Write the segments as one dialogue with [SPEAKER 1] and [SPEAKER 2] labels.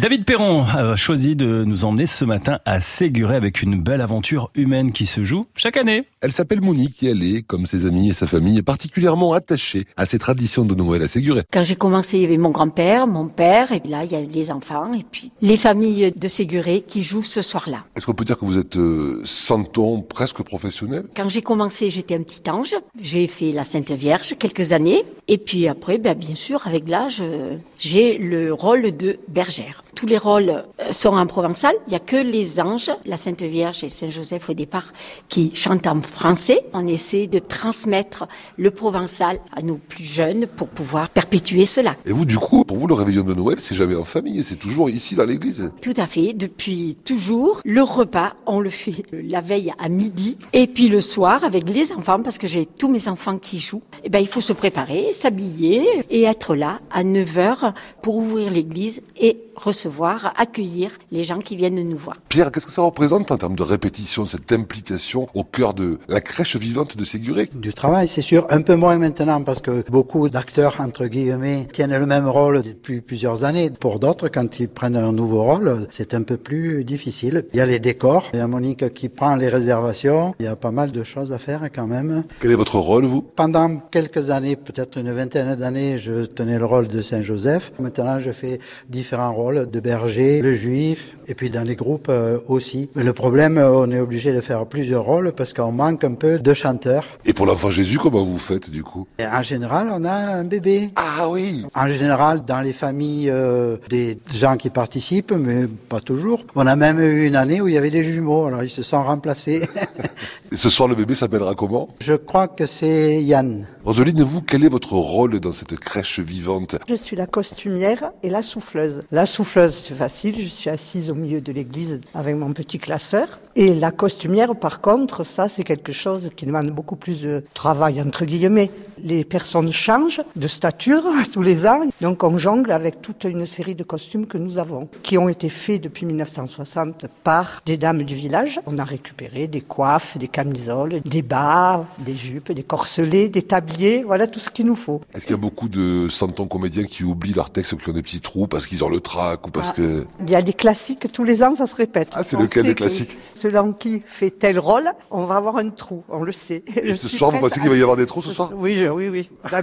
[SPEAKER 1] David Perron a choisi de nous emmener ce matin à Séguré avec une belle aventure humaine qui se joue chaque année.
[SPEAKER 2] Elle s'appelle Monique et elle est, comme ses amis et sa famille, particulièrement attachée à ces traditions de Noël à Séguré.
[SPEAKER 3] Quand j'ai commencé, il y avait mon grand-père, mon père, et là, il y a les enfants, et puis les familles de Séguré qui jouent ce soir-là.
[SPEAKER 2] Est-ce qu'on peut dire que vous êtes euh, santon presque professionnel?
[SPEAKER 3] Quand j'ai commencé, j'étais un petit ange. J'ai fait la Sainte Vierge quelques années. Et puis après, ben, bien sûr, avec l'âge, euh, j'ai le rôle de bergère. Tous les rôles euh, sont en provençal. Il n'y a que les anges, la Sainte Vierge et Saint Joseph au départ, qui chantent en français. On essaie de transmettre le provençal à nos plus jeunes pour pouvoir perpétuer cela.
[SPEAKER 2] Et vous, du coup, pour vous, le réveillon de Noël, c'est jamais en famille, c'est toujours ici dans l'église
[SPEAKER 3] Tout à fait. Depuis toujours, le repas, on le fait la veille à midi. Et puis le soir, avec les enfants, parce que j'ai tous mes enfants qui jouent, eh ben, il faut se préparer, s'habiller et être là à 9 h pour ouvrir l'église et recevoir, accueillir les gens qui viennent nous voir.
[SPEAKER 2] Pierre, qu'est-ce que ça représente en termes de répétition, cette implication au cœur de la crèche vivante de Séguré
[SPEAKER 4] Du travail, c'est sûr. Un peu moins maintenant parce que beaucoup d'acteurs, entre guillemets, tiennent le même rôle depuis plusieurs années. Pour d'autres, quand ils prennent un nouveau rôle, c'est un peu plus difficile. Il y a les décors, il y a Monique qui prend les réservations. Il y a pas mal de choses à faire quand même.
[SPEAKER 2] Quel est votre rôle, vous?
[SPEAKER 4] Pendant quelques années, peut-être une vingtaine d'années, je tenais le rôle de Saint-Joseph. Maintenant, je fais différents rôles de berger, le juif, et puis dans les groupes euh, aussi. Mais le problème, euh, on est obligé de faire plusieurs rôles parce qu'on manque un peu de chanteurs.
[SPEAKER 2] Et pour l'enfant Jésus, comment vous faites du coup?
[SPEAKER 4] En général, on a un bébé.
[SPEAKER 2] Ah oui
[SPEAKER 4] En général, dans les familles euh, des gens qui participent, mais pas toujours. On a même eu une année où il y avait des jumeaux, alors ils se sont remplacés.
[SPEAKER 2] et ce soir, le bébé s'appellera comment
[SPEAKER 4] Je crois que c'est Yann.
[SPEAKER 2] Roseline, vous, quel est votre rôle dans cette crèche vivante
[SPEAKER 5] Je suis la costumière et la souffleuse. La souffleuse, c'est facile, je suis assise au milieu de l'église avec mon petit classeur. Et la costumière, par contre, ça, c'est quelque chose qui demande beaucoup plus de travail, entre guillemets. Les personnes changent de stature tous les ans, donc on jongle avec toute une série de costumes que nous avons, qui ont été faits depuis 1960 par des dames du village. On a récupéré des coiffes, des camisoles, des bas, des jupes, des corselets, des tabliers, voilà tout ce qu'il nous faut.
[SPEAKER 2] Est-ce qu'il y a beaucoup de santons comédiens qui oublient leur texte ou qui ont des petits trous parce qu'ils ont le trac ou parce
[SPEAKER 5] ah,
[SPEAKER 2] que...
[SPEAKER 5] Il y a des classiques, tous les ans ça se répète.
[SPEAKER 2] Ah, c'est lequel des classiques?
[SPEAKER 5] Selon qui fait tel rôle, on va avoir un trou, on le sait.
[SPEAKER 2] Et ce soir, vous pensez qu'il va y avoir des trous ce soir?
[SPEAKER 5] Oui, oui, oui. La.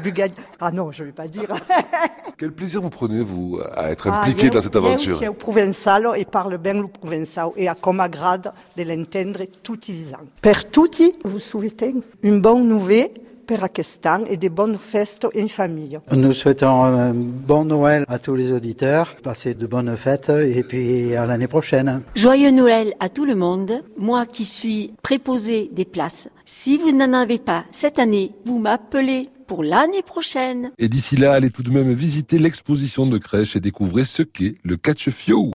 [SPEAKER 5] Ah non, je ne vais pas dire.
[SPEAKER 2] Quel plaisir vous prenez, vous, à être ah, impliqué dans cette aventure
[SPEAKER 5] Je provençal et parle bien le provençal et à comme agrade de l'entendre tout ans. Per tutti, vous souhaitez une bonne nouvelle? Per Akestan et des bonnes fêtes en famille.
[SPEAKER 4] Nous souhaitons un bon Noël à tous les auditeurs, passer de bonnes fêtes et puis à l'année prochaine.
[SPEAKER 3] Joyeux Noël à tout le monde. Moi qui suis préposé des places, si vous n'en avez pas cette année, vous m'appelez pour l'année prochaine.
[SPEAKER 2] Et d'ici là, allez tout de même visiter l'exposition de crèche et découvrir ce qu'est le catch-fio.